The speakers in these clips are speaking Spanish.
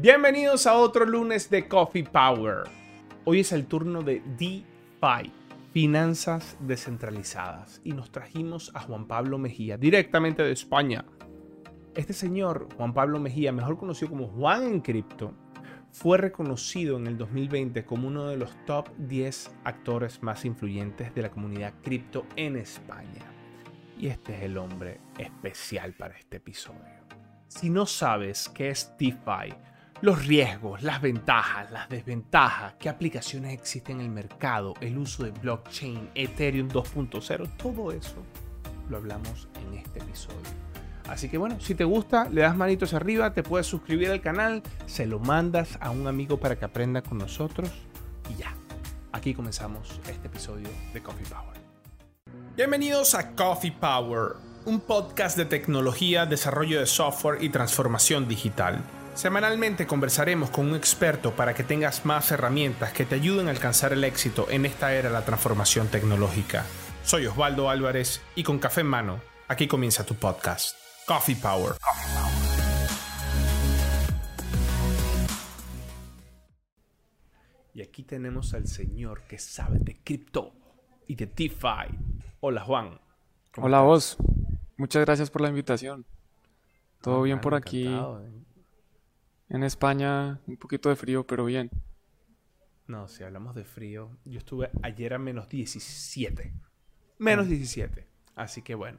Bienvenidos a otro lunes de Coffee Power. Hoy es el turno de DeFi, finanzas descentralizadas, y nos trajimos a Juan Pablo Mejía, directamente de España. Este señor, Juan Pablo Mejía, mejor conocido como Juan en Cripto, fue reconocido en el 2020 como uno de los top 10 actores más influyentes de la comunidad cripto en España. Y este es el hombre especial para este episodio. Si no sabes qué es DeFi, los riesgos, las ventajas, las desventajas, qué aplicaciones existen en el mercado, el uso de blockchain, Ethereum 2.0, todo eso lo hablamos en este episodio. Así que bueno, si te gusta, le das manitos arriba, te puedes suscribir al canal, se lo mandas a un amigo para que aprenda con nosotros y ya. Aquí comenzamos este episodio de Coffee Power. Bienvenidos a Coffee Power, un podcast de tecnología, desarrollo de software y transformación digital. Semanalmente conversaremos con un experto para que tengas más herramientas que te ayuden a alcanzar el éxito en esta era de la transformación tecnológica. Soy Osvaldo Álvarez y con café en mano, aquí comienza tu podcast, Coffee Power. Y aquí tenemos al señor que sabe de cripto y de DeFi. Hola Juan. Hola vos. Muchas gracias por la invitación. Todo bien por aquí. En España un poquito de frío, pero bien. No, si hablamos de frío, yo estuve ayer a menos 17. Menos 17. Así que bueno.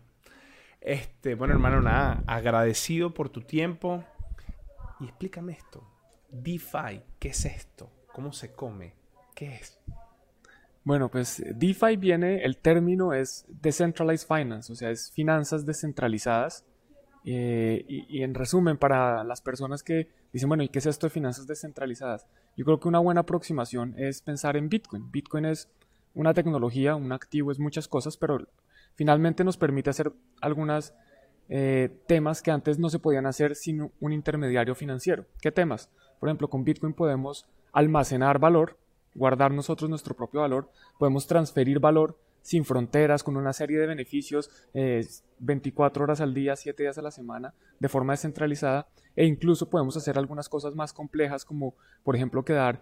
Este, bueno, hermano, nada, agradecido por tu tiempo. Y explícame esto. DeFi, ¿qué es esto? ¿Cómo se come? ¿Qué es? Bueno, pues DeFi viene, el término es Decentralized Finance, o sea, es finanzas descentralizadas. Eh, y, en resumen, para las personas que dicen, bueno, ¿y qué es esto de finanzas descentralizadas? Yo creo que una buena aproximación es pensar en Bitcoin. Bitcoin es una tecnología, un activo, es muchas cosas, pero finalmente nos permite hacer algunos eh, temas que antes no se podían hacer sin un intermediario financiero. ¿Qué temas? Por ejemplo, con Bitcoin podemos almacenar valor, guardar nosotros nuestro propio valor, podemos transferir valor sin fronteras, con una serie de beneficios, 24 eh, horas al día, 7 días a la semana, de forma descentralizada, e incluso podemos hacer algunas cosas más complejas, como por ejemplo crear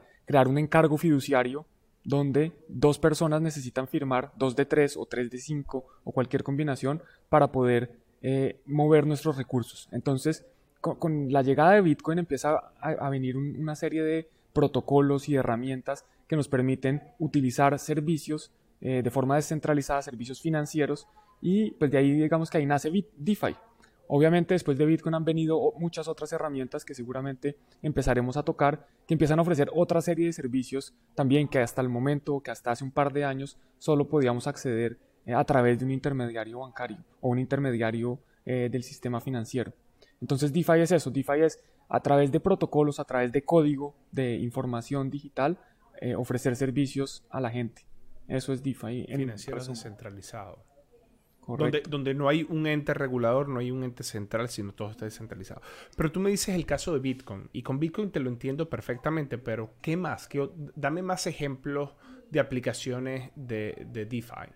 un encargo fiduciario donde dos personas necesitan firmar, dos de tres o tres de cinco o cualquier combinación para poder eh, mover nuestros recursos. Entonces, con, la llegada de Bitcoin empieza a, venir una serie de protocolos y herramientas que nos permiten utilizar servicios eh, de forma descentralizada servicios financieros y pues de ahí digamos que ahí nace DeFi. Obviamente después de Bitcoin han venido muchas otras herramientas que seguramente empezaremos a tocar, que empiezan a ofrecer otra serie de servicios también que hasta el momento, que hasta hace un par de años, solo podíamos acceder eh, a través de un intermediario bancario o un intermediario eh, del sistema financiero. Entonces DeFi es eso, DeFi es a través de protocolos, a través de código, de información digital, ofrecer servicios a la gente. Eso es DeFi. Financiero descentralizado. Donde, donde, no hay un ente regulador, no hay un ente central, sino todo está descentralizado. Pero tú me dices el caso de Bitcoin, y con Bitcoin te lo entiendo perfectamente, pero ¿qué más? ¿Qué, dame más ejemplos de aplicaciones de, de DeFi.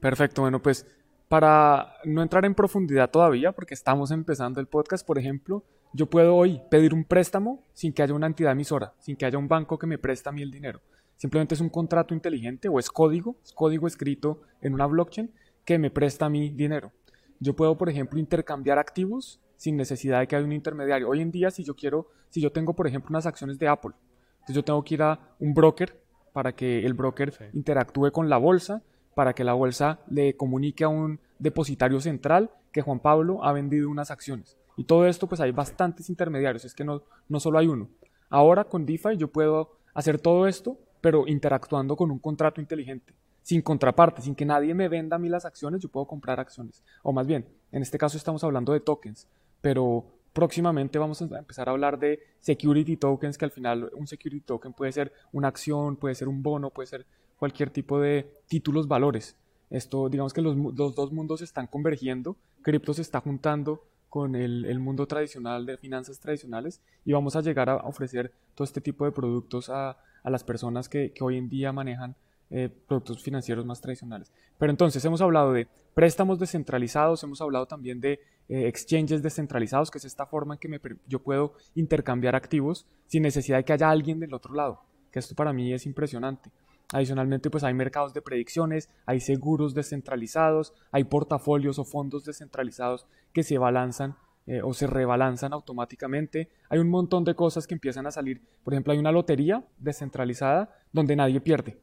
Perfecto, bueno, pues para no entrar en profundidad todavía, porque estamos empezando el podcast, por ejemplo, yo puedo hoy pedir un préstamo sin que haya una entidad emisora, sin que haya un banco que me presta a mí el dinero. Simplemente es un contrato inteligente o es código, es código escrito en una blockchain que me presta mí dinero. Yo puedo, por ejemplo, intercambiar activos sin necesidad de que haya un intermediario. Hoy en día, si yo quiero, si yo tengo, por ejemplo, unas acciones de Apple, entonces yo tengo que ir a un broker para que el broker interactúe con la bolsa, para que la bolsa le comunique a un depositario central que Juan Pablo ha vendido unas acciones. Y todo esto, pues hay bastantes intermediarios, es que no, no solo hay uno. Ahora con DeFi yo puedo hacer todo esto pero interactuando con un contrato inteligente, sin contraparte, sin que nadie me venda a mí las acciones, yo puedo comprar acciones. O más bien, en este caso estamos hablando de tokens, pero próximamente vamos a empezar a hablar de security tokens, que al final un security token puede ser una acción, puede ser un bono, puede ser cualquier tipo de títulos valores. Esto, digamos que los, dos mundos están convergiendo, cripto se está juntando con el, el, mundo tradicional de finanzas tradicionales y vamos a llegar a ofrecer todo este tipo de productos a, a las personas que, hoy en día manejan eh, productos financieros más tradicionales. Pero entonces hemos hablado de préstamos descentralizados, hemos hablado también de eh, exchanges descentralizados, que es esta forma en que yo puedo intercambiar activos sin necesidad de que haya alguien del otro lado, que esto para mí es impresionante. Adicionalmente, pues hay mercados de predicciones, hay seguros descentralizados, hay portafolios o fondos descentralizados que se balanzan eh, o se rebalanzan automáticamente. Hay un montón de cosas que empiezan a salir. Por ejemplo, hay una lotería descentralizada donde nadie pierde,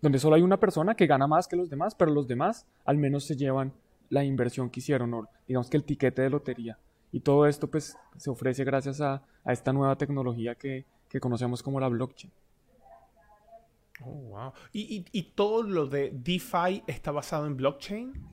donde solo hay una persona que gana más que los demás, pero los demás al menos se llevan la inversión que hicieron, o digamos que el tiquete de lotería. Y todo esto pues se ofrece gracias a, esta nueva tecnología que, conocemos como la blockchain. Oh, wow. ¿Y, ¿Y, todo lo de DeFi está basado en blockchain?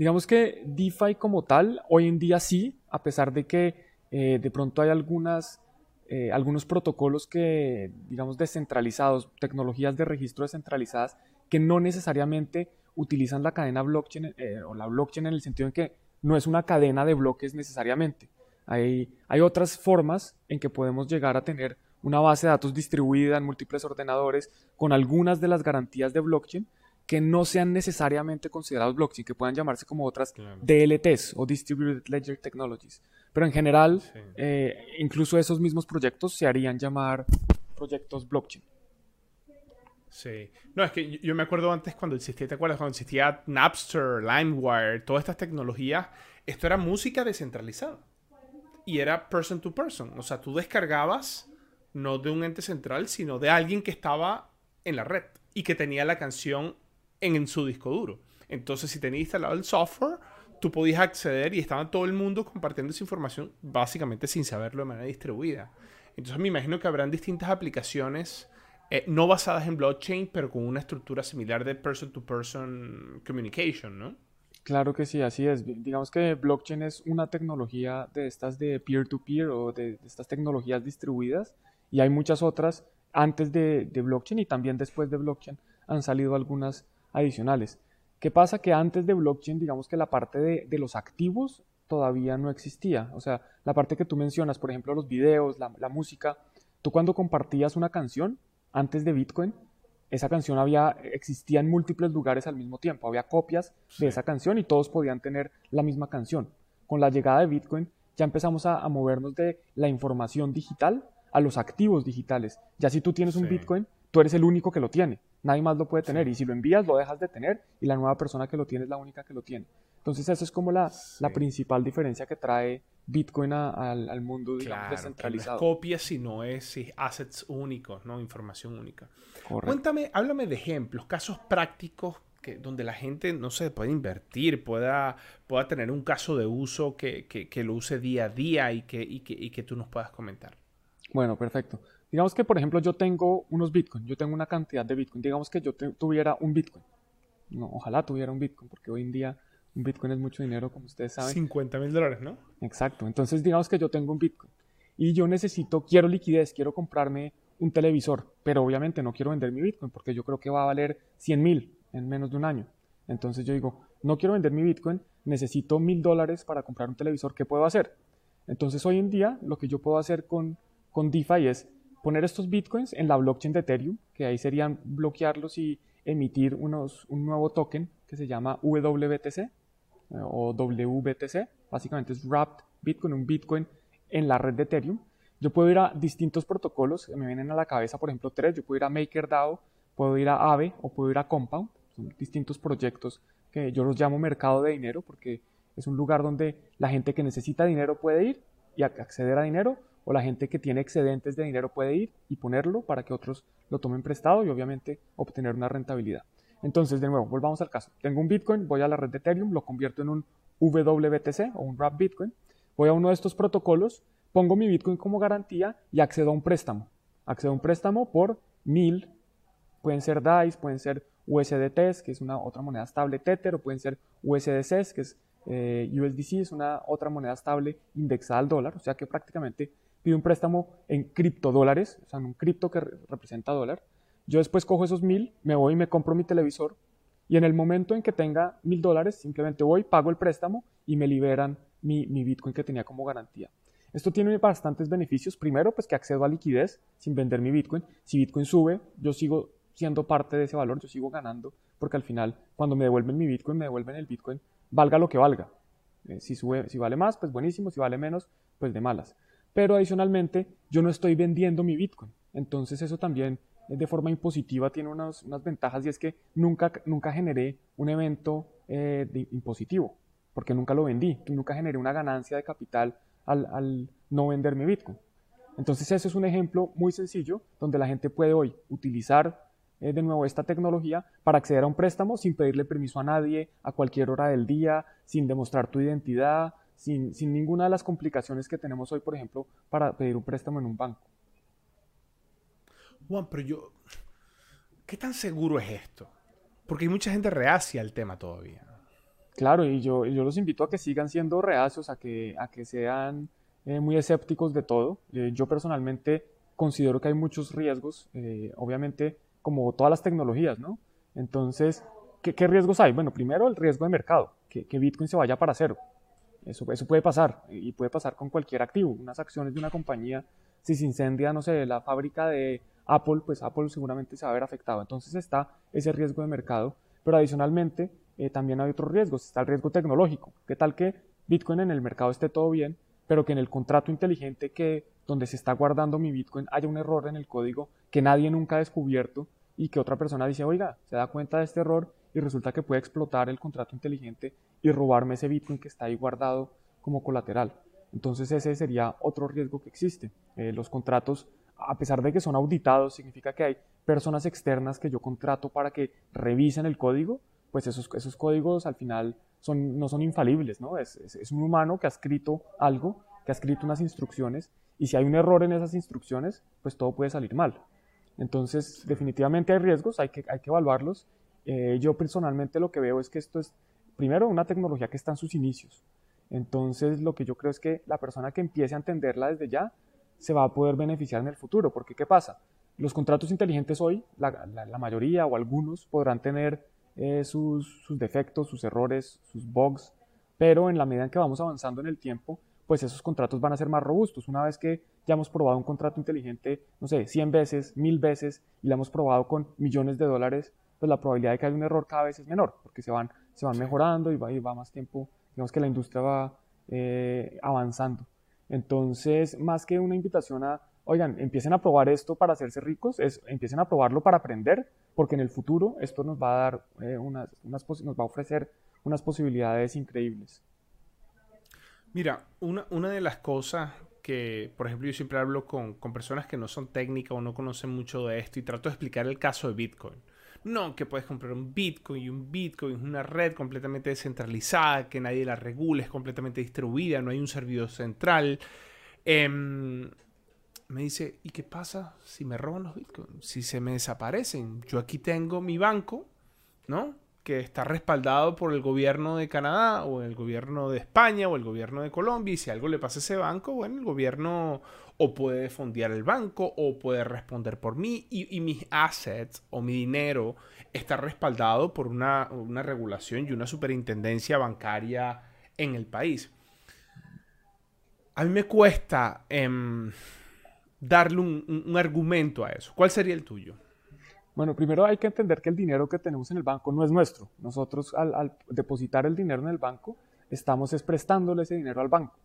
Digamos que DeFi como tal, hoy en día sí, a pesar de que eh, de pronto hay algunas, eh, algunos protocolos que, digamos, descentralizados, tecnologías de registro descentralizadas, que no necesariamente utilizan la cadena blockchain eh, o la blockchain en el sentido en que no es una cadena de bloques necesariamente. Hay, hay otras formas en que podemos llegar a tener una base de datos distribuida en múltiples ordenadores con algunas de las garantías de blockchain que no sean necesariamente considerados blockchain, que puedan llamarse como otras DLTs o Distributed Ledger Technologies. Pero en general, eh, incluso esos mismos proyectos se harían llamar proyectos blockchain. Sí. No, es que yo me acuerdo antes cuando existía, ¿te acuerdas? Cuando existía Napster, LimeWire, todas estas tecnologías, esto era música descentralizada. Y era person to person. O sea, tú descargabas no de un ente central, sino de alguien que estaba en la red y que tenía la canción en, su disco duro. Entonces, si tenías instalado el software, tú podías acceder y estaba todo el mundo compartiendo esa información básicamente sin saberlo de manera distribuida. Entonces, me imagino que habrán distintas aplicaciones eh, no basadas en blockchain, pero con una estructura similar de person-to-person communication, ¿no? Claro que sí, así es. Digamos que blockchain es una tecnología de estas de peer-to-peer o de, estas tecnologías distribuidas y hay muchas otras antes de, blockchain y también después de blockchain han salido algunas adicionales. ¿Qué pasa? Que antes de blockchain, digamos que la parte de, los activos todavía no existía. O sea, la parte que tú mencionas, por ejemplo, los videos, la, la música, tú cuando compartías una canción, antes de Bitcoin, esa canción había, existía en múltiples lugares al mismo tiempo. Había copias de esa canción y todos podían tener la misma canción. Con la llegada de Bitcoin ya empezamos a, movernos de la información digital a los activos digitales. Ya si tú tienes un Bitcoin, tú eres el único que lo tiene. Nadie más lo puede tener. Y si lo envías, lo dejas de tener y la nueva persona que lo tiene es la única que lo tiene. Entonces, esa es como la, la principal diferencia que trae Bitcoin al, mundo digamos, descentralizado. No es copias, sino es assets únicos, ¿no? Información única. Cuéntame, háblame de ejemplos, casos prácticos que, donde la gente, no sé, puede invertir, pueda, pueda tener un caso de uso que, que, lo use día a día y que, y, y que tú nos puedas comentar. Bueno, perfecto. Digamos que, por ejemplo, yo tengo unos Bitcoin, yo tengo una cantidad de Bitcoin. Digamos que yo tuviera un Bitcoin. No, ojalá tuviera un Bitcoin, porque hoy en día un Bitcoin es mucho dinero, como ustedes saben. 50 mil dólares, ¿no? Exacto. Entonces, digamos que yo tengo un Bitcoin y yo necesito, quiero liquidez, quiero comprarme un televisor, pero obviamente no quiero vender mi Bitcoin porque yo creo que va a valer 100 mil en menos de un año. Entonces yo digo, no quiero vender mi Bitcoin, necesito mil dólares para comprar un televisor, ¿qué puedo hacer? Entonces hoy en día lo que yo puedo hacer con, con DeFi es poner estos Bitcoins en la blockchain de Ethereum, que ahí serían bloquearlos y emitir unos, un nuevo token que se llama WBTC, o WBTC, básicamente es Wrapped Bitcoin, un Bitcoin en la red de Ethereum. Yo puedo ir a distintos protocolos que me vienen a la cabeza, por ejemplo, tres. Yo puedo ir a MakerDAO, puedo ir a Aave o puedo ir a Compound. Son distintos proyectos que yo los llamo mercado de dinero porque es un lugar donde la gente que necesita dinero puede ir y acceder a dinero o la gente que tiene excedentes de dinero puede ir y ponerlo para que otros lo tomen prestado y obviamente obtener una rentabilidad. Entonces, de nuevo, volvamos al caso. Tengo un Bitcoin, voy a la red de Ethereum, lo convierto en un WBTC o un Wrap Bitcoin, voy a uno de estos protocolos, pongo mi Bitcoin como garantía y accedo a un préstamo. Accedo a un préstamo por mil, pueden ser DAIs, pueden ser USDTs, que es una otra moneda estable Tether, o pueden ser USDCs, que es eh, USDC, es una otra moneda estable indexada al dólar, o sea que prácticamente pido un préstamo en criptodólares, o sea, en un cripto que representa dólar, yo después cojo esos mil, me voy y me compro mi televisor y en el momento en que tenga mil dólares, simplemente voy, pago el préstamo y me liberan mi, Bitcoin que tenía como garantía. Esto tiene bastantes beneficios. Primero, pues que accedo a liquidez sin vender mi Bitcoin. Si Bitcoin sube, yo sigo siendo parte de ese valor, yo sigo ganando, porque al final, cuando me devuelven mi Bitcoin, me devuelven el Bitcoin, valga lo que valga. Eh, si, sube, si vale más, pues buenísimo, si vale menos, pues de malas. Pero adicionalmente, yo no estoy vendiendo mi Bitcoin. Entonces eso también eh, de forma impositiva tiene unas, unas ventajas y es que nunca, nunca generé un evento eh, impositivo, porque nunca lo vendí, nunca generé una ganancia de capital al, al no vender mi Bitcoin. Entonces eso es un ejemplo muy sencillo donde la gente puede hoy utilizar eh, de nuevo esta tecnología para acceder a un préstamo sin pedirle permiso a nadie, a cualquier hora del día, sin demostrar tu identidad, sin, sin ninguna de las complicaciones que tenemos hoy, por ejemplo, para pedir un préstamo en un banco. Juan, pero yo, ¿qué tan seguro es esto? Porque hay mucha gente reacia al tema todavía. Claro, y yo, yo los invito a que sigan siendo reacios, a que, a que sean eh, muy escépticos de todo. Eh, yo personalmente considero que hay muchos riesgos, eh, obviamente como todas las tecnologías, ¿no? Entonces, ¿qué, ¿qué, riesgos hay? Bueno, primero el riesgo de mercado, que, que, Bitcoin se vaya para cero. Eso, eso puede pasar, y puede pasar con cualquier activo. Unas acciones de una compañía, si se incendia, no sé, la fábrica de Apple, pues Apple seguramente se va a ver afectado. Entonces está ese riesgo de mercado, pero adicionalmente también hay otros riesgos. Está el riesgo tecnológico. ¿Qué tal que Bitcoin en el mercado esté todo bien, pero que en el contrato inteligente que donde se está guardando mi Bitcoin haya un error en el código que nadie nunca ha descubierto y que otra persona dice, oiga, se da cuenta de este error y resulta que puede explotar el contrato inteligente y robarme ese Bitcoin que está ahí guardado como colateral. Entonces ese sería otro riesgo que existe. Eh, los contratos, a pesar de que son auditados, significa que hay personas externas que yo contrato para que revisen el código, pues esos, esos códigos al final son, no son infalibles, ¿no? Es, es, un humano que ha escrito algo, que ha escrito unas instrucciones, y si hay un error en esas instrucciones, pues todo puede salir mal. Entonces, definitivamente hay riesgos, hay que, hay que evaluarlos. Eh, yo personalmente lo que veo es que esto es, primero, una tecnología que está en sus inicios. Entonces, lo que yo creo es que la persona que empiece a entenderla desde ya se va a poder beneficiar en el futuro. Porque, ¿qué pasa? Los contratos inteligentes hoy, la, la, la mayoría o algunos podrán tener eh, sus, defectos, sus errores, sus bugs, pero en la medida en que vamos avanzando en el tiempo, pues esos contratos van a ser más robustos. Una vez que ya hemos probado un contrato inteligente, no sé, 100 veces, 1000 veces, y lo hemos probado con millones de dólares, pues la probabilidad de que haya un error cada vez es menor, porque se van, se van mejorando y va, y va más tiempo, digamos que la industria va eh, avanzando. Entonces, más que una invitación a, oigan, empiecen a probar esto para hacerse ricos, es, empiecen a probarlo para aprender, porque en el futuro esto nos va a dar eh, unas, unas nos va a ofrecer unas posibilidades increíbles. Mira, una, una, de las cosas que, por ejemplo, yo siempre hablo con, con, personas que no son técnicas o no conocen mucho de esto y trato de explicar el caso de Bitcoin. No, que puedes comprar un Bitcoin y un Bitcoin es una red completamente descentralizada, que nadie la regula, es completamente distribuida, no hay un servidor central. Eh, me dice, ¿y qué pasa si me roban los bitcoins? Si se me desaparecen. Yo aquí tengo mi banco, ¿no? Que está respaldado por el gobierno de Canadá o el gobierno de España o el gobierno de Colombia. Y si algo le pasa a ese banco, bueno, el gobierno o puede fondear el banco o puede responder por mí. Y, mis assets o mi dinero está respaldado por una, una regulación y una superintendencia bancaria en el país. A mí me cuesta... Eh, darle un, argumento a eso. ¿Cuál sería el tuyo? Bueno, primero hay que entender que el dinero que tenemos en el banco no es nuestro. Nosotros al, depositar el dinero en el banco, estamos es prestándole ese dinero al banco.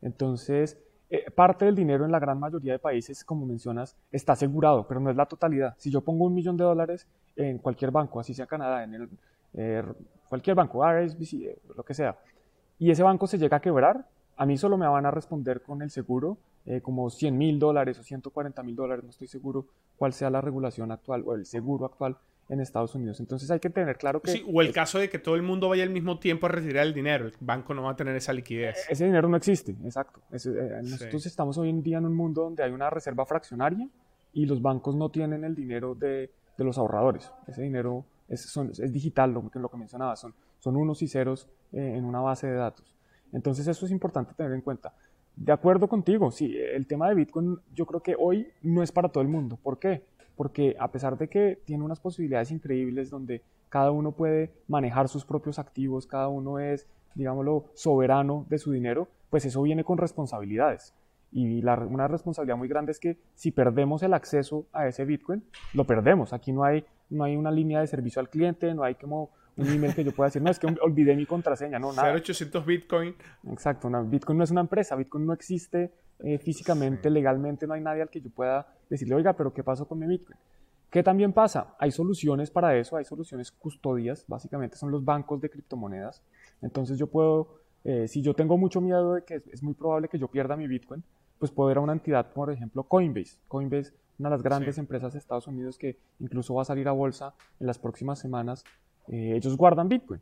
Entonces, eh, parte del dinero en la gran mayoría de países, como mencionas, está asegurado, pero no es la totalidad. Si yo pongo un millón de dólares en cualquier banco, así sea Canadá, en eh, cualquier banco, RSBC, eh, lo que sea, y ese banco se llega a quebrar, a mí solo me van a responder con el seguro como 100 mil dólares o 140 mil dólares, no estoy seguro cuál sea la regulación actual o el seguro actual en Estados Unidos. Entonces hay que tener claro que... Sí, o el caso de que todo el mundo vaya al mismo tiempo a retirar el dinero, el banco no va a tener esa liquidez. Ese dinero no existe, exacto. Ese, eh, nosotros sí. estamos hoy en día en un mundo donde hay una reserva fraccionaria y los bancos no tienen el dinero de, de los ahorradores. Ese dinero es, son, es digital, lo que, lo que mencionaba, son, son unos y ceros eh, en una base de datos. Entonces eso es importante tener en cuenta. De acuerdo contigo, sí, el tema de Bitcoin yo creo que hoy no es para todo el mundo. ¿Por qué? Porque a pesar de que tiene unas posibilidades increíbles donde cada uno puede manejar sus propios activos, cada uno es, digámoslo, soberano de su dinero, pues eso viene con responsabilidades. Y la, una responsabilidad muy grande es que si perdemos el acceso a ese Bitcoin, lo perdemos. Aquí no hay, no hay una línea de servicio al cliente, no hay como un email que yo pueda decir, no, es que olvidé mi contraseña, no, nada. 0800 Bitcoin. Exacto, Bitcoin no es una empresa, Bitcoin no existe eh, físicamente, legalmente, no hay nadie al que yo pueda decirle, oiga, pero ¿qué pasó con mi Bitcoin? ¿Qué también pasa? Hay soluciones para eso, hay soluciones custodias, básicamente son los bancos de criptomonedas. Entonces yo puedo, eh, si yo tengo mucho miedo de que es, muy probable que yo pierda mi Bitcoin, pues puedo ir a una entidad, por ejemplo, Coinbase. Coinbase, una de las grandes empresas de Estados Unidos que incluso va a salir a bolsa en las próximas semanas, eh, ellos guardan Bitcoin.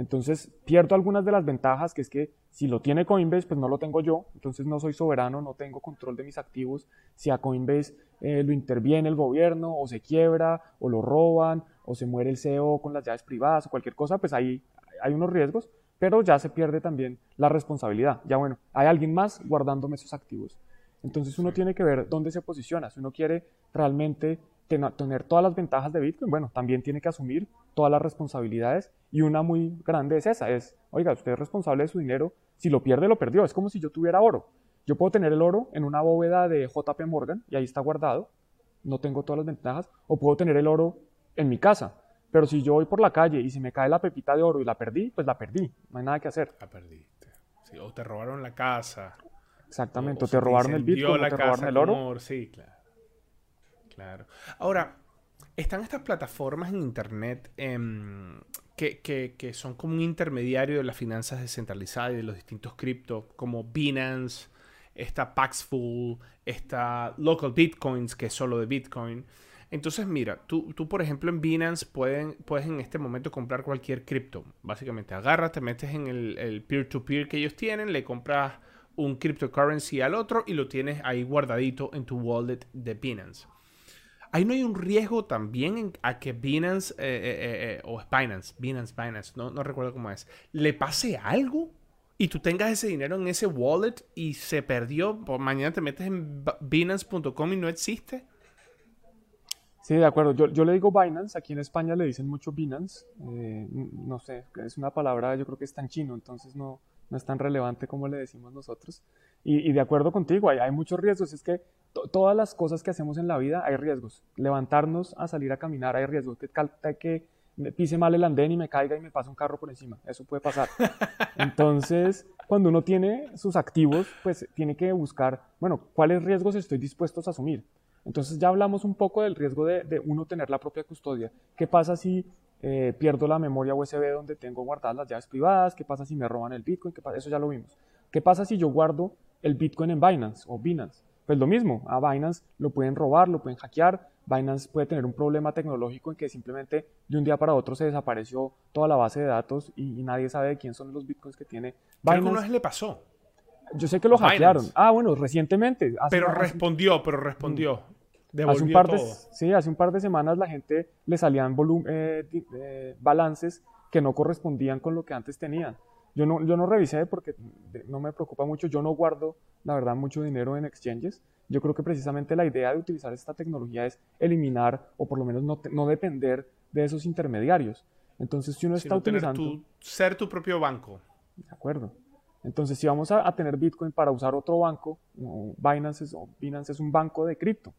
Entonces pierdo algunas de las ventajas, que es que si lo tiene Coinbase, pues no lo tengo yo, entonces no soy soberano, no tengo control de mis activos. Si a Coinbase eh, lo interviene el gobierno, o se quiebra, o lo roban, o se muere el CEO con las llaves privadas, o cualquier cosa, pues ahí hay unos riesgos, pero ya se pierde también la responsabilidad. Ya bueno, hay alguien más guardándome esos activos. Entonces uno tiene que ver dónde se posiciona. Si uno quiere realmente tener todas las ventajas de Bitcoin, bueno, también tiene que asumir todas las responsabilidades y una muy grande es esa, es, oiga, usted es responsable de su dinero, si lo pierde, lo perdió, es como si yo tuviera oro. Yo puedo tener el oro en una bóveda de JP Morgan y ahí está guardado, no tengo todas las ventajas, o puedo tener el oro en mi casa, pero si yo voy por la calle y se me cae la pepita de oro y la perdí, pues la perdí, no hay nada que hacer. La perdiste. o te robaron la casa. Exactamente, o, te robaron el Bitcoin, o te robaron el oro. Sí, claro. Claro. Ahora, están estas plataformas en Internet em, que, son como un intermediario de las finanzas descentralizadas y de los distintos criptos, como Binance, está Paxful, está Local Bitcoins, que es solo de Bitcoin. Entonces, mira, tú, tú por ejemplo en Binance pueden, puedes en este momento comprar cualquier cripto. Básicamente agarras, te metes en el peer-to-peer -peer que ellos tienen, le compras un cryptocurrency al otro y lo tienes ahí guardadito en tu wallet de Binance. Ahí no hay un riesgo también a que Binance eh, eh, eh, o Binance, Binance, Binance, no, no recuerdo cómo es, le pase algo y tú tengas ese dinero en ese wallet y se perdió, por mañana te metes en binance.com y no existe. Sí, de acuerdo. Yo, yo, le digo Binance, aquí en España le dicen mucho Binance. no sé, es una palabra, yo creo que está en chino, entonces no, no es tan relevante como le decimos nosotros. Y, de acuerdo contigo, hay, hay muchos riesgos. Es que todas las cosas que hacemos en la vida hay riesgos. Levantarnos a salir a caminar hay riesgos. Que, que me pise mal el andén y me caiga y me pase un carro por encima. Eso puede pasar. Entonces, cuando uno tiene sus activos, pues tiene que buscar, bueno, cuáles riesgos estoy dispuesto a asumir. Entonces ya hablamos un poco del riesgo de, de uno tener la propia custodia. ¿Qué pasa si eh, pierdo la memoria USB donde tengo guardadas las llaves privadas? ¿Qué pasa si me roban el Bitcoin? ¿Qué pasa? Eso ya lo vimos. ¿Qué pasa si yo guardo el Bitcoin en Binance o Binance? Pues lo mismo, a Binance lo pueden robar, lo pueden hackear, Binance puede tener un problema tecnológico en que simplemente de un día para otro se desapareció toda la base de datos y, nadie sabe de quién son los bitcoins que tiene Binance. ¿Qué una vez le pasó? Yo sé que lo hackearon. Ah, bueno, recientemente. pero respondió, pero respondió. Mm. Hace un, par de, sí, hace un par de semanas la gente le salían eh, eh, balances que no correspondían con lo que antes tenían. Yo no, yo no revisé porque no me preocupa mucho, yo no guardo, la verdad, mucho dinero en exchanges. Yo creo que precisamente la idea de utilizar esta tecnología es eliminar o por lo menos no, no depender de esos intermediarios. Entonces, si uno está utilizando... ser tu propio banco. De acuerdo. Entonces, si vamos a, tener Bitcoin para usar otro banco, Binance es, Binance es un banco de cripto,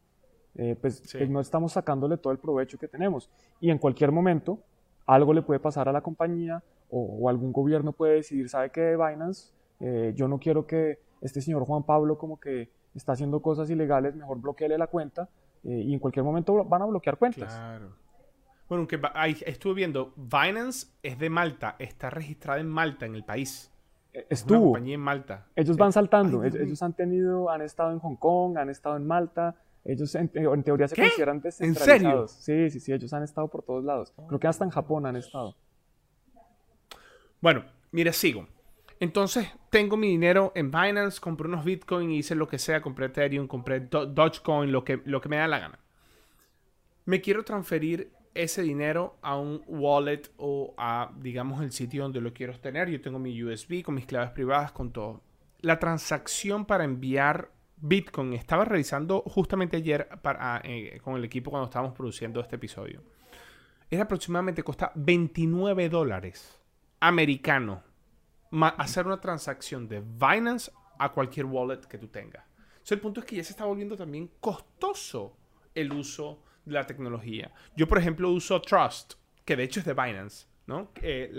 eh, pues, pues, no estamos sacándole todo el provecho que tenemos. Y en cualquier momento, algo le puede pasar a la compañía o, algún gobierno puede decidir, ¿sabe qué, Binance? Eh, yo no quiero que este señor Juan Pablo como que está haciendo cosas ilegales, mejor bloqueele la cuenta eh, y en cualquier momento van a bloquear cuentas. Claro. Bueno, que estuve viendo, Binance es de Malta, está registrada en Malta, en el país. Estuvo. compañía en Malta. Ellos van saltando, ellos, han tenido, han estado en Hong Kong, han estado en Malta, ellos en, teoría se consideran descentralizados. ¿En serio? Sí, sí, sí, ellos han estado por todos lados. Creo que hasta en Japón han estado. Bueno, mira, sigo. Entonces, tengo mi dinero en Binance, compré unos Bitcoin, hice lo que sea, compré Ethereum, compré Dogecoin, lo que, lo que me da la gana. Me quiero transferir ese dinero a un wallet o a, digamos, el sitio donde lo quiero tener. Yo tengo mi USB con mis claves privadas, con todo. La transacción para enviar Bitcoin, estaba revisando justamente ayer para, eh, con el equipo cuando estábamos produciendo este episodio. Era aproximadamente, costa 29 dólares americano hacer una transacción de Binance a cualquier wallet que tú tengas. el punto es que ya se está volviendo también costoso el uso la tecnología. Yo, por ejemplo, uso Trust, que de hecho es de Binance, ¿no? Eh,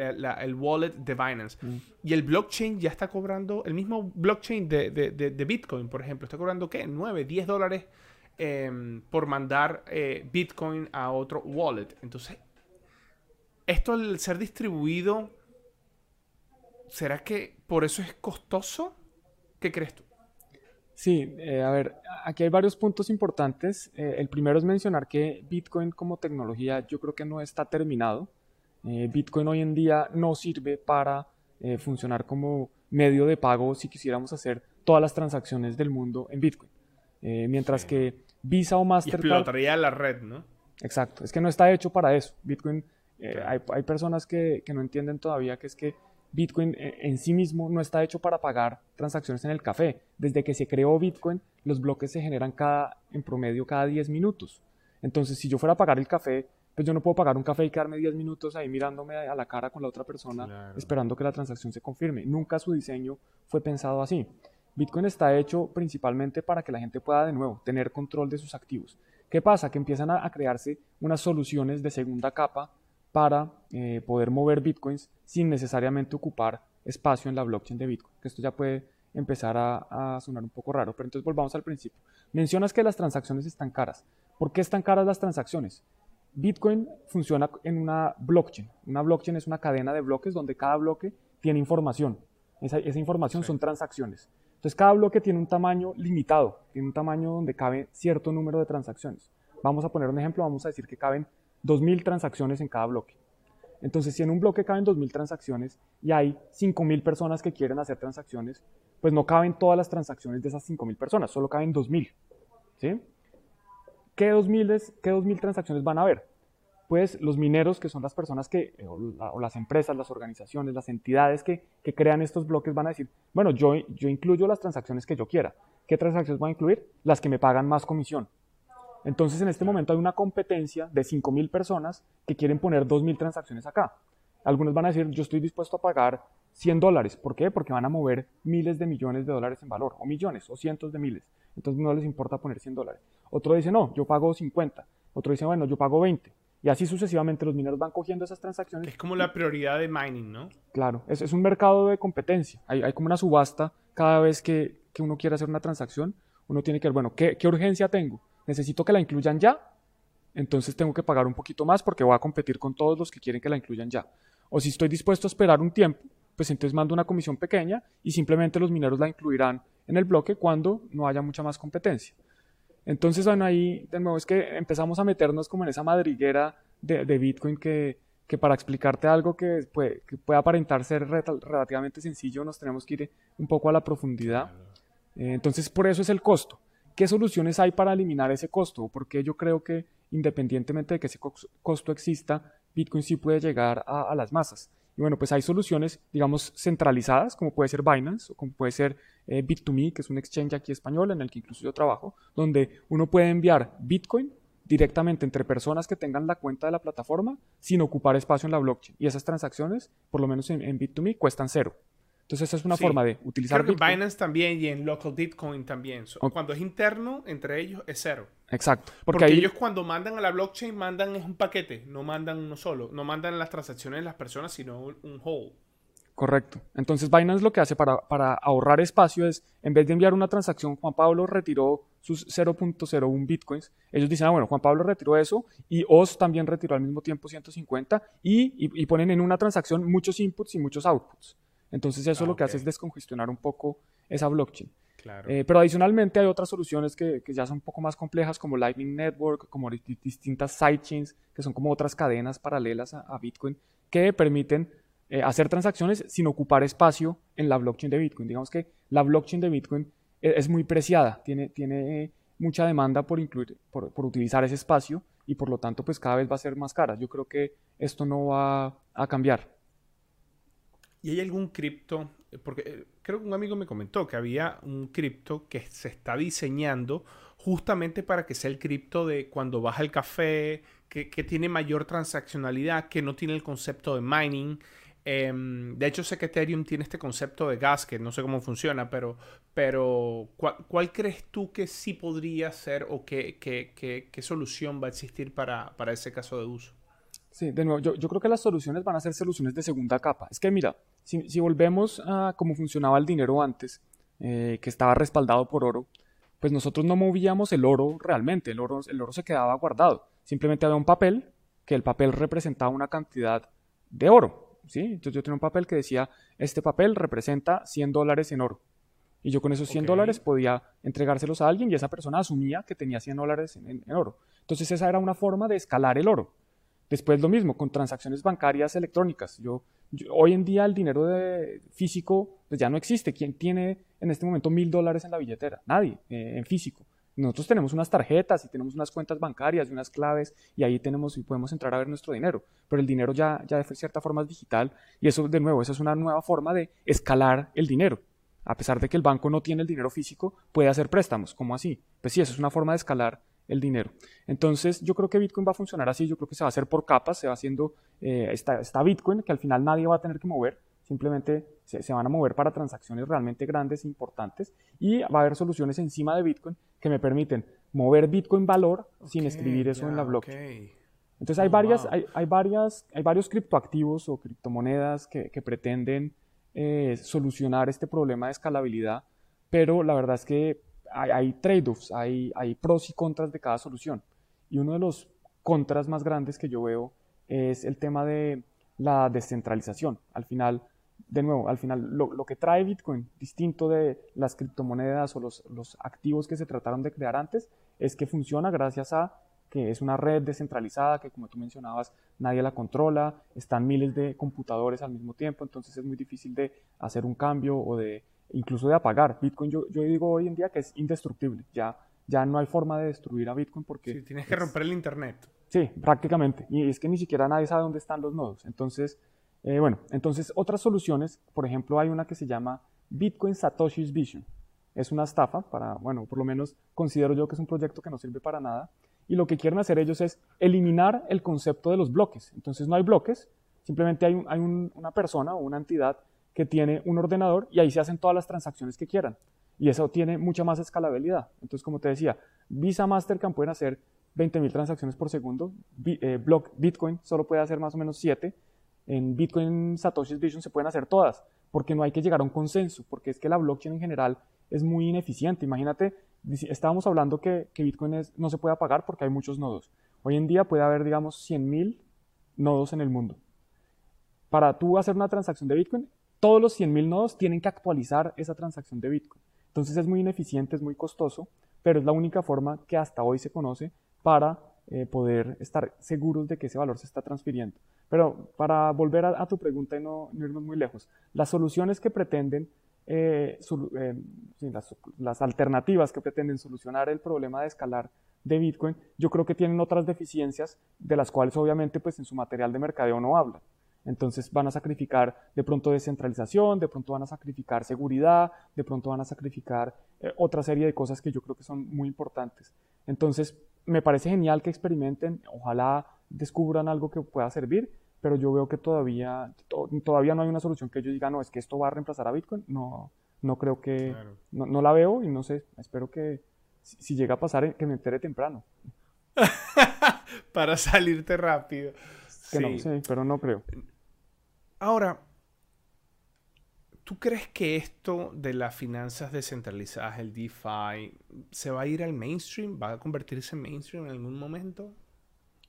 el wallet de Binance. Mm. Y el blockchain ya está cobrando, el mismo blockchain de, Bitcoin, por ejemplo, está cobrando, ¿qué? 9, 10 dólares em, por mandar eh, Bitcoin a otro wallet. Entonces, esto al ser distribuido, ¿será que por eso es costoso? ¿Qué crees tú? Sí, eh, a ver, aquí hay varios puntos importantes. Eh, el primero es mencionar que Bitcoin como tecnología yo creo que no está terminado. Eh, Bitcoin hoy en día no sirve para funcionar como medio de pago si quisiéramos hacer todas las transacciones del mundo en Bitcoin. mientras que Visa o Mastercard... Y explotaría la red, ¿no? Exacto, es que no está hecho para eso. Bitcoin, hay, hay, personas que, que no entienden todavía que es que Bitcoin eh, en sí mismo no está hecho para pagar transacciones en el café. Desde que se creó Bitcoin, los bloques se generan cada, en promedio cada 10 minutos. Entonces, si yo fuera a pagar el café, pues yo no puedo pagar un café y quedarme 10 minutos ahí mirándome a la cara con la otra persona esperando que la transacción se confirme. Nunca su diseño fue pensado así. Bitcoin está hecho principalmente para que la gente pueda de nuevo tener control de sus activos. ¿Qué pasa? Que empiezan a crearse unas soluciones de segunda capa para eh, poder mover bitcoins sin necesariamente ocupar espacio en la blockchain de Bitcoin. Que esto ya puede empezar a, sonar un poco raro, pero entonces volvamos al principio. Mencionas que las transacciones están caras. ¿Por qué están caras las transacciones? Bitcoin funciona en una blockchain. Una blockchain es una cadena de bloques donde cada bloque tiene información. Esa, información son transacciones. Entonces cada bloque tiene un tamaño limitado, tiene un tamaño donde cabe cierto número de transacciones. Vamos a poner un ejemplo, vamos a decir que caben 2.000 transacciones en cada bloque. Entonces, si en un bloque caben 2.000 transacciones y hay 5.000 personas que quieren hacer transacciones, pues no caben todas las transacciones de esas 5.000 personas, solo caben 2.000. ¿sí? ¿Qué 2.000, ¿Qué 2.000 transacciones van a haber? Pues los mineros, que son las personas que, eh, o, las empresas, las organizaciones, las entidades que, crean estos bloques van a decir, bueno, yo, yo incluyo las transacciones que yo quiera. ¿Qué transacciones voy a incluir? Las que me pagan más comisión. Entonces, en este momento hay una competencia de 5.000 personas que quieren poner 2.000 transacciones acá. Algunos van a decir, yo estoy dispuesto a pagar 100 dólares. ¿Por qué? Porque van a mover miles de millones de dólares en valor, o millones, o cientos de miles. Entonces no les importa poner 100 dólares. Otro dice, no, yo pago 50. Otro dice, bueno, yo pago 20. Y así sucesivamente los mineros van cogiendo esas transacciones. Es como la prioridad de mining, ¿no? Claro, es, es un mercado de competencia. Hay, hay, como una subasta cada vez que, que, uno quiere hacer una transacción. Uno tiene que ver, bueno, ¿qué, qué urgencia tengo? necesito que la incluyan ya, entonces tengo que pagar un poquito más porque voy a competir con todos los que quieren que la incluyan ya. O si estoy dispuesto a esperar un tiempo, pues entonces mando una comisión pequeña y simplemente los mineros la incluirán en el bloque cuando no haya mucha más competencia. Entonces, bueno, ahí de nuevo es que empezamos a meternos como en esa madriguera de, Bitcoin que, que, para explicarte algo que puede, que puede aparentar ser relativamente sencillo, nos tenemos que ir un poco a la profundidad. Eh, entonces, por eso es el costo. ¿Qué soluciones hay para eliminar ese costo? Porque yo creo que independientemente de que ese costo exista, Bitcoin sí puede llegar a, las masas. Y bueno, pues hay soluciones, digamos, centralizadas, como puede ser Binance o como puede ser eh, Bit2Me, que es un exchange aquí español en el que incluso yo trabajo, donde uno puede enviar Bitcoin directamente entre personas que tengan la cuenta de la plataforma sin ocupar espacio en la blockchain. Y esas transacciones, por lo menos en, en Bit2Me, cuestan cero. Entonces esa es una forma de utilizar Creo que Binance también y en Local Bitcoin también. Cuando es interno, entre ellos es cero. Exacto. Porque, ellos cuando mandan a la blockchain mandan es un paquete, no mandan uno solo. No mandan las transacciones de las personas, sino un whole. Correcto. Entonces Binance lo que hace para, para ahorrar espacio es, en vez de enviar una transacción, Juan Pablo retiró sus 0.01 bitcoins. Ellos dicen, ah, bueno, Juan Pablo retiró eso y Oz también retiró al mismo tiempo 150 y, y ponen en una transacción muchos inputs y muchos outputs. Entonces eso lo que hace es descongestionar un poco esa blockchain. Eh, pero adicionalmente hay otras soluciones que, ya son un poco más complejas como Lightning Network, como distintas sidechains, que son como otras cadenas paralelas a, Bitcoin, que permiten eh, hacer transacciones sin ocupar espacio en la blockchain de Bitcoin. Digamos que la blockchain de Bitcoin e, es, muy preciada, tiene, tiene mucha demanda por, incluir, por, por, utilizar ese espacio y por lo tanto pues cada vez va a ser más cara. Yo creo que esto no va a cambiar. ¿Y hay algún cripto? Porque eh, creo que un amigo me comentó que había un cripto que se está diseñando justamente para que sea el cripto de cuando baja el café, que, tiene mayor transaccionalidad, que no tiene el concepto de mining. Em, de hecho, sé que Ethereum tiene este concepto de gas, que no sé cómo funciona, pero, pero ¿cuál, crees tú que sí podría ser o qué, qué, solución va a existir para, para, ese caso de uso? Sí, de nuevo, yo, yo, creo que las soluciones van a ser soluciones de segunda capa. Es que mira, si, si volvemos a cómo funcionaba el dinero antes, eh, que estaba respaldado por oro, pues nosotros no movíamos el oro realmente, el oro, el oro se quedaba guardado. Simplemente había un papel, que el papel representaba una cantidad de oro. ¿sí? Entonces yo tenía un papel que decía, este papel representa 100 dólares en oro. Y yo con esos 100 dólares podía entregárselos a alguien y esa persona asumía que tenía 100 dólares en, oro. Entonces esa era una forma de escalar el oro. Después lo mismo, con transacciones bancarias electrónicas. Yo, hoy en día el dinero de, físico pues ya no existe. ¿Quién tiene en este momento mil dólares en la billetera? Nadie, eh, en físico. Nosotros tenemos unas tarjetas y tenemos unas cuentas bancarias y unas claves y ahí tenemos y podemos entrar a ver nuestro dinero. Pero el dinero ya, ya de cierta forma es digital y eso de nuevo, eso es una nueva forma de escalar el dinero. A pesar de que el banco no tiene el dinero físico, puede hacer préstamos. ¿Cómo así? Pues sí, eso es una forma de escalar el dinero. Entonces yo creo que Bitcoin va a funcionar así, yo creo que se va a hacer por capas, se va haciendo eh, esta Bitcoin que al final nadie va a tener que mover, simplemente se, van a mover para transacciones realmente grandes e importantes y va a haber soluciones encima de Bitcoin que me permiten mover Bitcoin valor sin escribir eso en la blockchain. Entonces hay, oh, varias, hay, varias, hay varios criptoactivos o criptomonedas que, pretenden eh, solucionar este problema de escalabilidad, pero la verdad es que hay, hay trade-offs, hay, hay pros y contras de cada solución. Y uno de los contras más grandes que yo veo es el tema de la descentralización. Al final, de nuevo, al final lo, que trae Bitcoin, distinto de las criptomonedas o los, los, activos que se trataron de crear antes, es que funciona gracias a que es una red descentralizada que, como tú mencionabas, nadie la controla, están miles de computadores al mismo tiempo, entonces es muy difícil de hacer un cambio o de incluso de apagar. Bitcoin yo, yo digo hoy en día que es indestructible, ya, ya no hay forma de destruir a Bitcoin porque... Sí, tienes que romper el Internet. Sí, prácticamente, y es que ni siquiera nadie sabe dónde están los nodos, entonces eh, bueno, entonces otras soluciones, por ejemplo, hay una que se llama Bitcoin Satoshi's Vision. Es una estafa para, bueno, por lo menos considero yo que es un proyecto que no sirve para nada. Y lo que quieren hacer ellos es eliminar el concepto de los bloques. Entonces no hay bloques, simplemente hay, hay una persona o una entidad que tiene un ordenador y ahí se hacen todas las transacciones que quieran. Y eso tiene mucha más escalabilidad. Entonces, como te decía, Visa, Mastercard pueden hacer 20.000 transacciones por segundo. Eh, block, Bitcoin solo puede hacer más o menos 7 en Bitcoin Satoshi's Vision se pueden hacer todas, porque no hay que llegar a un consenso, porque es que la blockchain en general es muy ineficiente. Imagínate, estábamos hablando que, Bitcoin no se puede apagar porque hay muchos nodos. Hoy en día puede haber, digamos, 100.000 nodos en el mundo. Para tú hacer una transacción de Bitcoin, todos los 100.000 nodos tienen que actualizar esa transacción de Bitcoin. Entonces es muy ineficiente, es muy costoso, pero es la única forma que hasta hoy se conoce para eh, poder estar seguros de que ese valor se está transfiriendo. Pero para volver a, tu pregunta y no, irnos muy lejos, las soluciones que pretenden, eh, eh, las, alternativas que pretenden solucionar el problema de escalar de Bitcoin, yo creo que tienen otras deficiencias de las cuales obviamente pues en su material de mercadeo no hablan. Entonces van a sacrificar de pronto descentralización, de pronto van a sacrificar seguridad, de pronto van a sacrificar otra serie de cosas que yo creo que son muy importantes. Entonces, me parece genial que experimenten, ojalá descubran algo que pueda servir, pero yo veo que todavía, todavía no hay una solución que yo diga, no, es que esto va a reemplazar a Bitcoin. No, no creo que, no, la veo y no sé, espero que si, llega a pasar, que me entere temprano. Para salirte rápido. Que no sé, pero no creo. Ahora, ¿Tú crees que esto de las finanzas descentralizadas, el DeFi, se va a ir al mainstream? ¿Va a convertirse en mainstream en algún momento?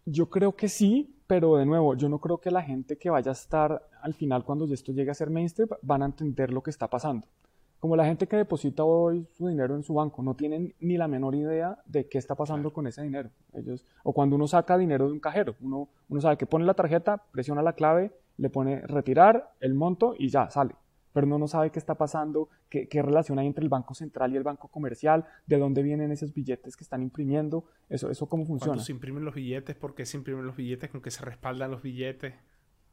Yo creo que sí, pero de nuevo, yo no creo que la gente que vaya a estar al final cuando esto llegue a ser mainstream van a entender lo que está pasando. Como la gente que deposita hoy su dinero en su banco, no tienen ni la menor idea de qué está pasando con ese dinero. Ellos, o cuando uno saca dinero de un cajero, uno, uno sabe que pone la tarjeta, presiona la clave, le pone retirar el monto y ya sale pero uno no sabe qué está pasando, qué, relación hay entre el Banco Central y el Banco Comercial, de dónde vienen esos billetes que están imprimiendo, eso, eso cómo funciona. ¿Cuándo se imprimen los billetes? ¿Por qué se imprimen los billetes? ¿Con qué se respaldan los billetes?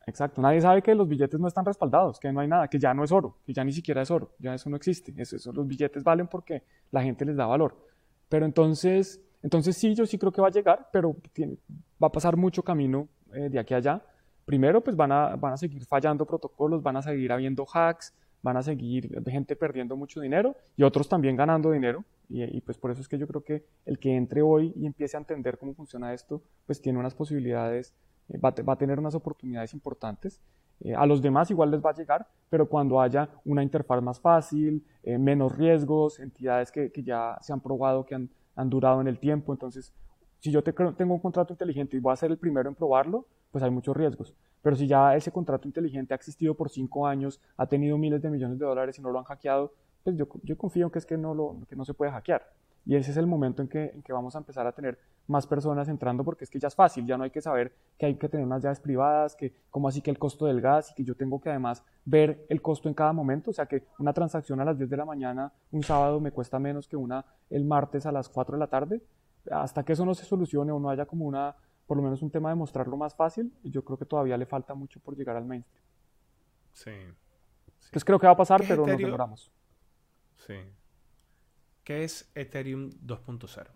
Exacto, nadie sabe que los billetes no están respaldados, que no hay nada, que ya no es oro, que ya ni siquiera es oro, ya eso no existe. Eso, los billetes valen porque la gente les da valor. Pero entonces, entonces sí, yo sí creo que va a llegar, pero va a pasar mucho camino eh, de aquí a allá. Primero pues van a, seguir fallando protocolos, van a seguir habiendo hacks, van a seguir gente perdiendo mucho dinero y otros también ganando dinero. Y, pues por eso es que yo creo que el que entre hoy y empiece a entender cómo funciona esto, pues tiene unas posibilidades, eh, va, a tener unas oportunidades importantes. Eh, a los demás igual les va a llegar, pero cuando haya una interfaz más fácil, eh, menos riesgos, entidades que, ya se han probado, que han, han, durado en el tiempo. Entonces, si yo te, tengo un contrato inteligente y voy a ser el primero en probarlo, pues hay muchos riesgos. Pero si ya ese contrato inteligente ha existido por cinco años, ha tenido miles de millones de dólares y no lo han hackeado, pues yo, yo confío en que es que no, lo, que no se puede hackear. Y ese es el momento en que, en que vamos a empezar a tener más personas entrando porque es que ya es fácil, ya no hay que saber que hay que tener unas llaves privadas, que como así que el costo del gas y que yo tengo que además ver el costo en cada momento, o sea que una transacción a las 10 de la mañana un sábado me cuesta menos que una el martes a las 4 de la tarde, hasta que eso no se solucione o no haya como una por lo menos un tema de mostrarlo más fácil y yo creo que todavía le falta mucho por llegar al mainstream. Sí. Entonces creo que va a pasar, pero no nos demoramos. Sí. ¿Qué es Ethereum 2.0?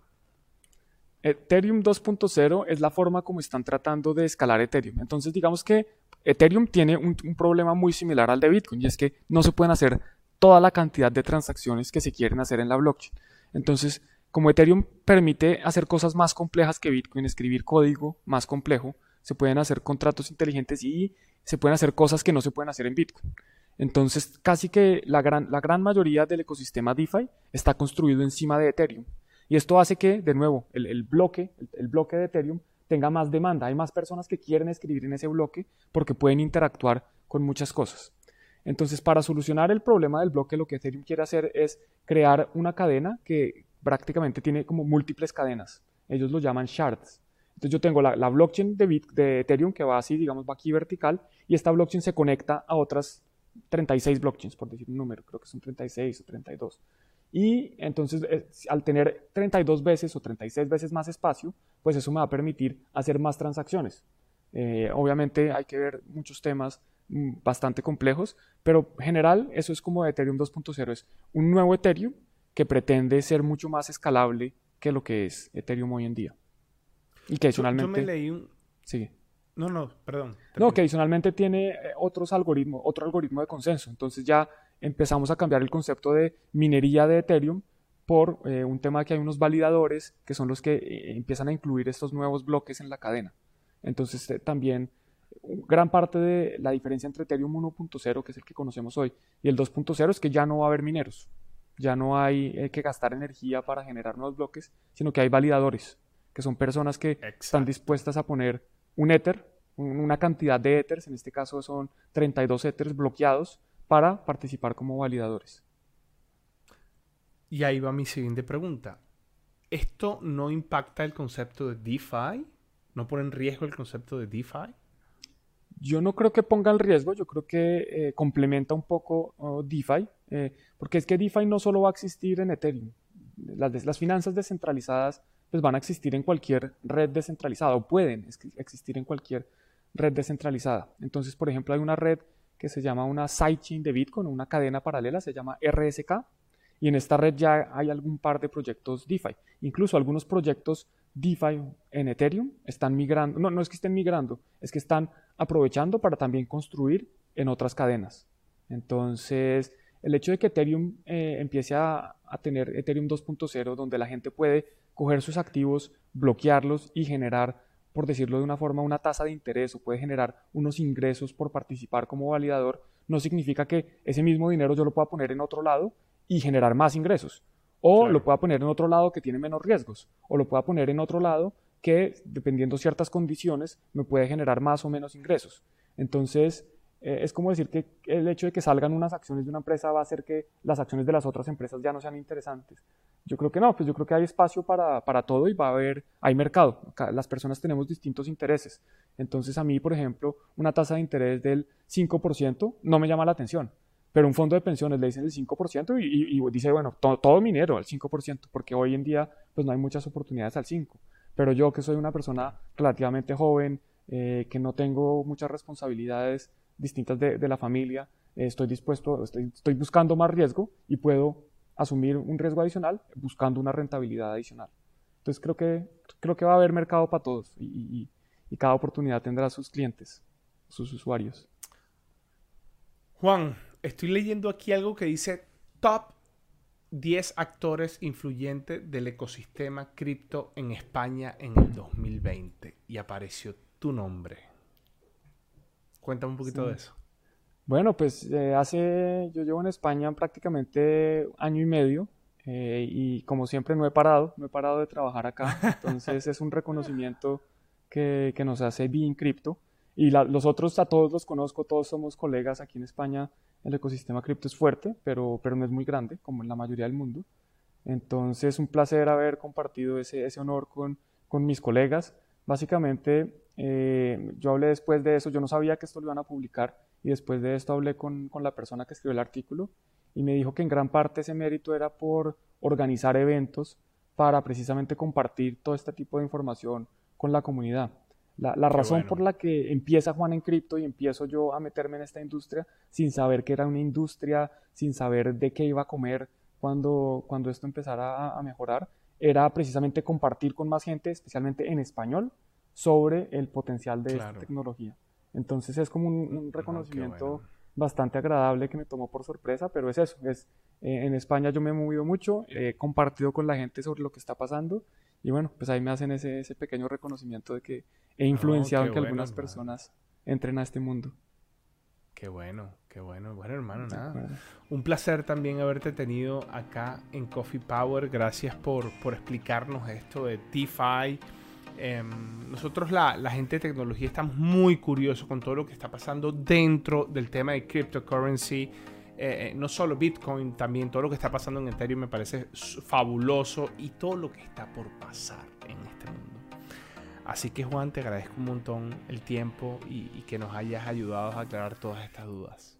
Ethereum 2.0 es la forma como están tratando de escalar Ethereum. Entonces digamos que Ethereum tiene un, un problema muy similar al de Bitcoin y es que no se pueden hacer toda la cantidad de transacciones que se quieren hacer en la blockchain. Entonces, como Ethereum permite hacer cosas más complejas que Bitcoin, escribir código más complejo, se pueden hacer contratos inteligentes y se pueden hacer cosas que no se pueden hacer en Bitcoin. Entonces, casi que la gran, la gran mayoría del ecosistema DeFi está construido encima de Ethereum. Y esto hace que, de nuevo, el, bloque, el, bloque de Ethereum tenga más demanda. Hay más personas que quieren escribir en ese bloque porque pueden interactuar con muchas cosas. Entonces, para solucionar el problema del bloque, lo que Ethereum quiere hacer es crear una cadena que, prácticamente tiene como múltiples cadenas. Ellos lo llaman shards. Entonces yo tengo la, blockchain de, Bit, de Ethereum que va así, digamos, va aquí vertical, y esta blockchain se conecta a otras 36 blockchains, por decir un número, creo que son 36 o 32. Y entonces, eh, al tener 32 veces o 36 veces más espacio, pues eso me va a permitir hacer más transacciones. Eh, obviamente hay que ver muchos temas mm, bastante complejos, pero en general eso es como Ethereum 2.0, es un nuevo Ethereum que pretende ser mucho más escalable que lo que es Ethereum hoy en día. Y que adicionalmente... Yo, me leí un... Sí. No, no, perdón. No, que adicionalmente tiene eh, otros algoritmos, otro algoritmo de consenso. Entonces ya empezamos a cambiar el concepto de minería de Ethereum por eh, un tema que hay unos validadores que son los que eh, empiezan a incluir estos nuevos bloques en la cadena. Entonces también gran parte de la diferencia entre Ethereum 1.0, que es el que conocemos hoy, y el 2.0 es que ya no va a haber mineros ya no hay eh, que gastar energía para generar nuevos bloques, sino que hay validadores, que son personas que están dispuestas a poner un Ether, una cantidad de Ethers, en este caso son 32 Ethers bloqueados, para participar como validadores. Y ahí va mi siguiente pregunta. ¿Esto no impacta el concepto de DeFi? ¿No pone en riesgo el concepto de DeFi? Yo no creo que ponga en riesgo, yo creo que eh, complementa un poco DeFi. Eh, porque es que DeFi no solo va a existir en Ethereum. Las, las finanzas descentralizadas pues van a existir en cualquier red descentralizada o pueden existir en cualquier red descentralizada. Entonces, por ejemplo, hay una red que se llama una sidechain de Bitcoin, una cadena paralela, se llama RSK, y en esta red ya hay algún par de proyectos DeFi. Incluso algunos proyectos DeFi en Ethereum están migrando, no, no es que estén migrando, es que están aprovechando para también construir en otras cadenas. Entonces, el hecho de que Ethereum eh, empiece a, tener Ethereum 2.0, donde la gente puede coger sus activos, bloquearlos y generar, por decirlo de una forma, una tasa de interés o puede generar unos ingresos por participar como validador, no significa que ese mismo dinero yo lo pueda poner en otro lado y generar más ingresos. O lo pueda poner en otro lado que tiene menos riesgos. O lo pueda poner en otro lado que, dependiendo ciertas condiciones, me puede generar más o menos ingresos. Entonces, eh, es como decir que el hecho de que salgan unas acciones de una empresa va a hacer que las acciones de las otras empresas ya no sean interesantes. Yo creo que no, pues yo creo que hay espacio para, para todo y va a haber, hay mercado. Las personas tenemos distintos intereses. Entonces a mí, por ejemplo, una tasa de interés del 5% no me llama la atención. Pero un fondo de pensiones le dicen el 5% y, y, dice, bueno, todo minero al 5%, porque hoy en día pues no hay muchas oportunidades al 5%. Pero yo que soy una persona relativamente joven, eh, que no tengo muchas responsabilidades, distintas de, la familia, eh, estoy dispuesto, estoy, buscando más riesgo y puedo asumir un riesgo adicional buscando una rentabilidad adicional. Entonces creo que, creo que va a haber mercado para todos y, cada oportunidad tendrá sus clientes. sus usuarios. Juan, estoy leyendo aquí algo que dice top 10 actores influyentes del ecosistema cripto en España en el 2020 y apareció tu nombre. Cuéntame un poquito de eso. Bueno, pues eh, hace, yo llevo en España prácticamente año y medio eh, y como siempre no he parado, no he parado de trabajar acá, entonces es un reconocimiento que, que nos hace Being Crypto y los otros a todos los conozco, todos somos colegas aquí en España, el ecosistema cripto es fuerte, pero, pero no es muy grande como en la mayoría del mundo, entonces un placer haber compartido ese, ese honor con, con mis colegas, básicamente eh, yo hablé después de eso, yo no sabía que esto lo iban a publicar y después de esto hablé con, con, la persona que escribió el artículo y me dijo que en gran parte ese mérito era por organizar eventos para precisamente compartir todo este tipo de información con la comunidad. La, la razón por la que empieza Juan en cripto y empiezo yo a meterme en esta industria sin saber que era una industria, sin saber de qué iba a comer cuando, cuando esto empezara a, a mejorar, era precisamente compartir con más gente, especialmente en español, sobre el potencial de esta tecnología. Entonces es como un, ah, reconocimiento bastante agradable que me tomó por sorpresa, pero es eso, es, eh, en España yo me he movido mucho, he compartido con la gente sobre lo que está pasando y bueno, pues ahí me hacen ese, ese pequeño reconocimiento de que he influenciado en que algunas personas entren a este mundo. Qué bueno, qué bueno. Bueno, hermano, nada. Un placer también haberte tenido acá en Coffee Power. Gracias por, por explicarnos esto de DeFi Em, nosotros, la, gente de tecnología, estamos muy curiosos con todo lo que está pasando dentro del tema de cryptocurrency. Eh, eh, no solo Bitcoin, también todo lo que está pasando en Ethereum me parece fabuloso y todo lo que está por pasar en este mundo. Así que Juan, te agradezco un montón el tiempo y, y que nos hayas ayudado a aclarar todas estas dudas.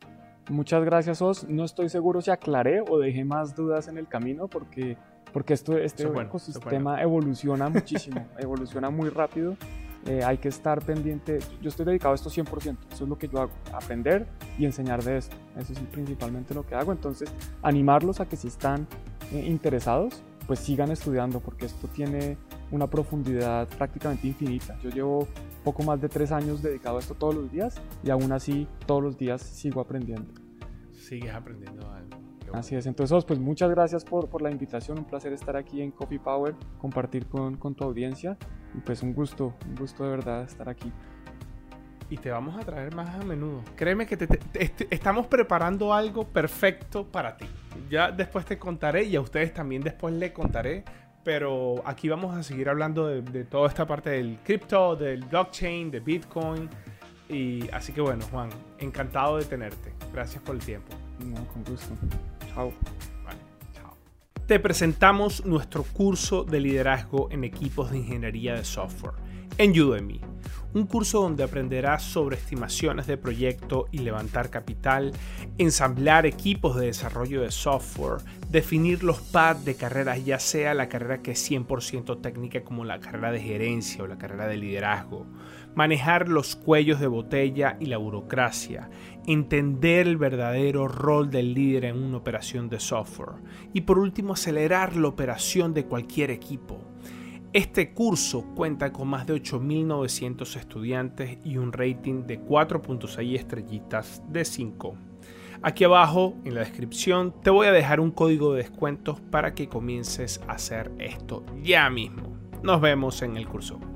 Muchas gracias, Os. No estoy seguro si aclaré o dejé más dudas en el camino porque porque esto, este ecosistema evoluciona muchísimo, evoluciona muy rápido. Eh, hay que estar pendiente. Yo estoy dedicado a esto 100%. Eso es lo que yo hago, aprender y enseñar de esto. Eso es principalmente lo que hago. Entonces, animarlos a que si están eh, interesados, pues sigan estudiando, porque esto tiene una profundidad prácticamente infinita. Yo llevo poco más de tres años dedicado a esto todos los días y aún así todos los días sigo aprendiendo. Sigues aprendiendo algo. Así es, entonces pues muchas gracias por, por, la invitación, un placer estar aquí en Coffee Power, compartir con, con, tu audiencia y pues un gusto, un gusto de verdad estar aquí. Y te vamos a traer más a menudo. Créeme que te, estamos preparando algo perfecto para ti. Ya después te contaré y a ustedes también después le contaré. Pero aquí vamos a seguir hablando de, de toda esta parte del cripto, del blockchain, de Bitcoin. Y así que bueno, Juan, encantado de tenerte. Gracias por el tiempo. No, con gusto. Chao. Te presentamos nuestro curso de liderazgo en equipos de ingeniería de software en Udemy. Un curso donde aprenderás sobre estimaciones de proyecto y levantar capital, ensamblar equipos de desarrollo de software, definir los paths de carreras, ya sea la carrera que es 100% técnica como la carrera de gerencia o la carrera de liderazgo, manejar los cuellos de botella y la burocracia, entender el verdadero rol del líder en una operación de software y por último acelerar la operación de cualquier equipo. Este curso cuenta con más de 8.900 estudiantes y un rating de 4.6 estrellitas de 5. Aquí abajo en la descripción te voy a dejar un código de descuentos para que comiences a hacer esto ya mismo. Nos vemos en el curso.